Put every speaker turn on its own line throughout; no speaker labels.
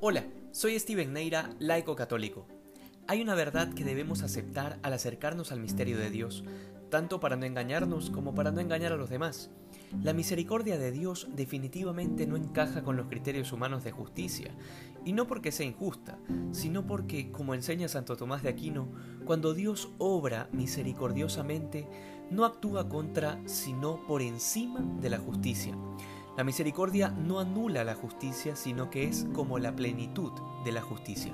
Hola, soy Steven Neira, laico católico. Hay una verdad que debemos aceptar al acercarnos al misterio de Dios, tanto para no engañarnos como para no engañar a los demás. La misericordia de Dios definitivamente no encaja con los criterios humanos de justicia, y no porque sea injusta, sino porque, como enseña Santo Tomás de Aquino, cuando Dios obra misericordiosamente, no actúa contra, sino por encima de la justicia. La misericordia no anula la justicia, sino que es como la plenitud de la justicia.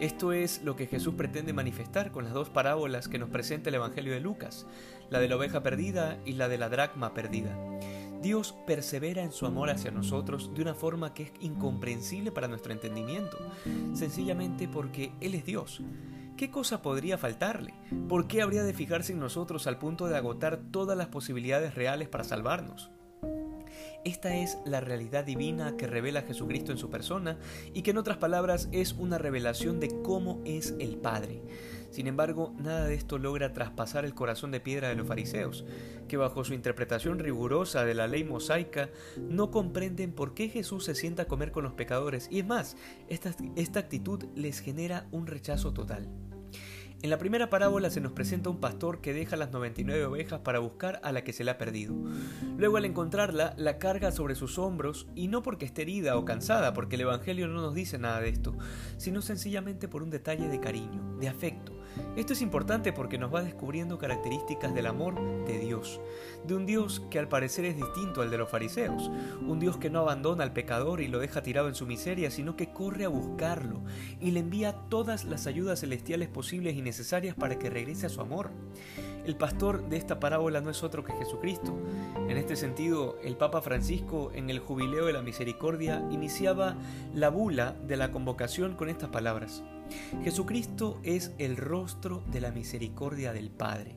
Esto es lo que Jesús pretende manifestar con las dos parábolas que nos presenta el Evangelio de Lucas, la de la oveja perdida y la de la dracma perdida. Dios persevera en su amor hacia nosotros de una forma que es incomprensible para nuestro entendimiento, sencillamente porque Él es Dios. ¿Qué cosa podría faltarle? ¿Por qué habría de fijarse en nosotros al punto de agotar todas las posibilidades reales para salvarnos? Esta es la realidad divina que revela Jesucristo en su persona y que en otras palabras es una revelación de cómo es el Padre. Sin embargo, nada de esto logra traspasar el corazón de piedra de los fariseos, que bajo su interpretación rigurosa de la ley mosaica no comprenden por qué Jesús se sienta a comer con los pecadores y es más, esta, esta actitud les genera un rechazo total. En la primera parábola se nos presenta un pastor que deja las 99 ovejas para buscar a la que se le ha perdido. Luego al encontrarla, la carga sobre sus hombros y no porque esté herida o cansada, porque el Evangelio no nos dice nada de esto, sino sencillamente por un detalle de cariño, de afecto. Esto es importante porque nos va descubriendo características del amor de Dios, de un Dios que al parecer es distinto al de los fariseos, un Dios que no abandona al pecador y lo deja tirado en su miseria, sino que corre a buscarlo y le envía todas las ayudas celestiales posibles y necesarias para que regrese a su amor. El pastor de esta parábola no es otro que Jesucristo. En este sentido, el Papa Francisco en el Jubileo de la Misericordia iniciaba la bula de la convocación con estas palabras. Jesucristo es el rostro de la misericordia del Padre.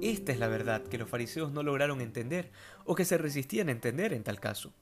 Esta es la verdad que los fariseos no lograron entender o que se resistían a entender en tal caso.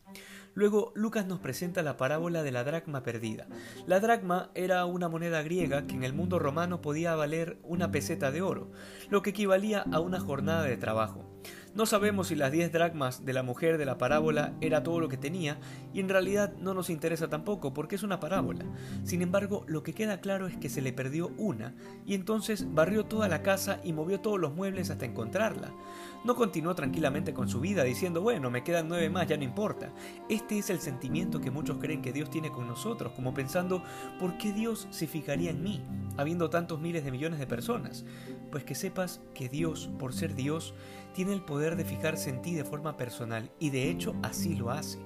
Luego Lucas nos presenta la parábola de la dracma perdida. La dracma era una moneda griega que en el mundo romano podía valer una peseta de oro, lo que equivalía a una jornada de trabajo. No sabemos si las 10 dracmas de la mujer de la parábola era todo lo que tenía, y en realidad no nos interesa tampoco porque es una parábola. Sin embargo, lo que queda claro es que se le perdió una, y entonces barrió toda la casa y movió todos los muebles hasta encontrarla. No continuó tranquilamente con su vida diciendo, bueno, me quedan nueve más, ya no importa. Este es el sentimiento que muchos creen que Dios tiene con nosotros, como pensando, ¿por qué Dios se fijaría en mí, habiendo tantos miles de millones de personas? Pues que sepas que Dios, por ser Dios, tiene el de fijarse en ti de forma personal y de hecho así lo hace.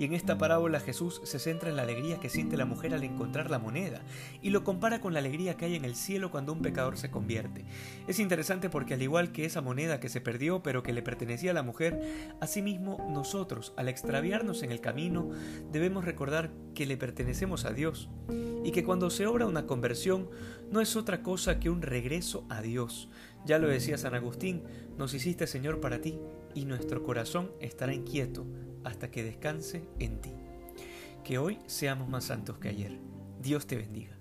Y en esta parábola Jesús se centra en la alegría que siente la mujer al encontrar la moneda y lo compara con la alegría que hay en el cielo cuando un pecador se convierte. Es interesante porque al igual que esa moneda que se perdió pero que le pertenecía a la mujer, asimismo nosotros al extraviarnos en el camino debemos recordar que le pertenecemos a Dios y que cuando se obra una conversión no es otra cosa que un regreso a Dios. Ya lo decía San Agustín, nos hiciste Señor para ti y nuestro corazón estará inquieto hasta que descanse en ti. Que hoy seamos más santos que ayer. Dios te bendiga.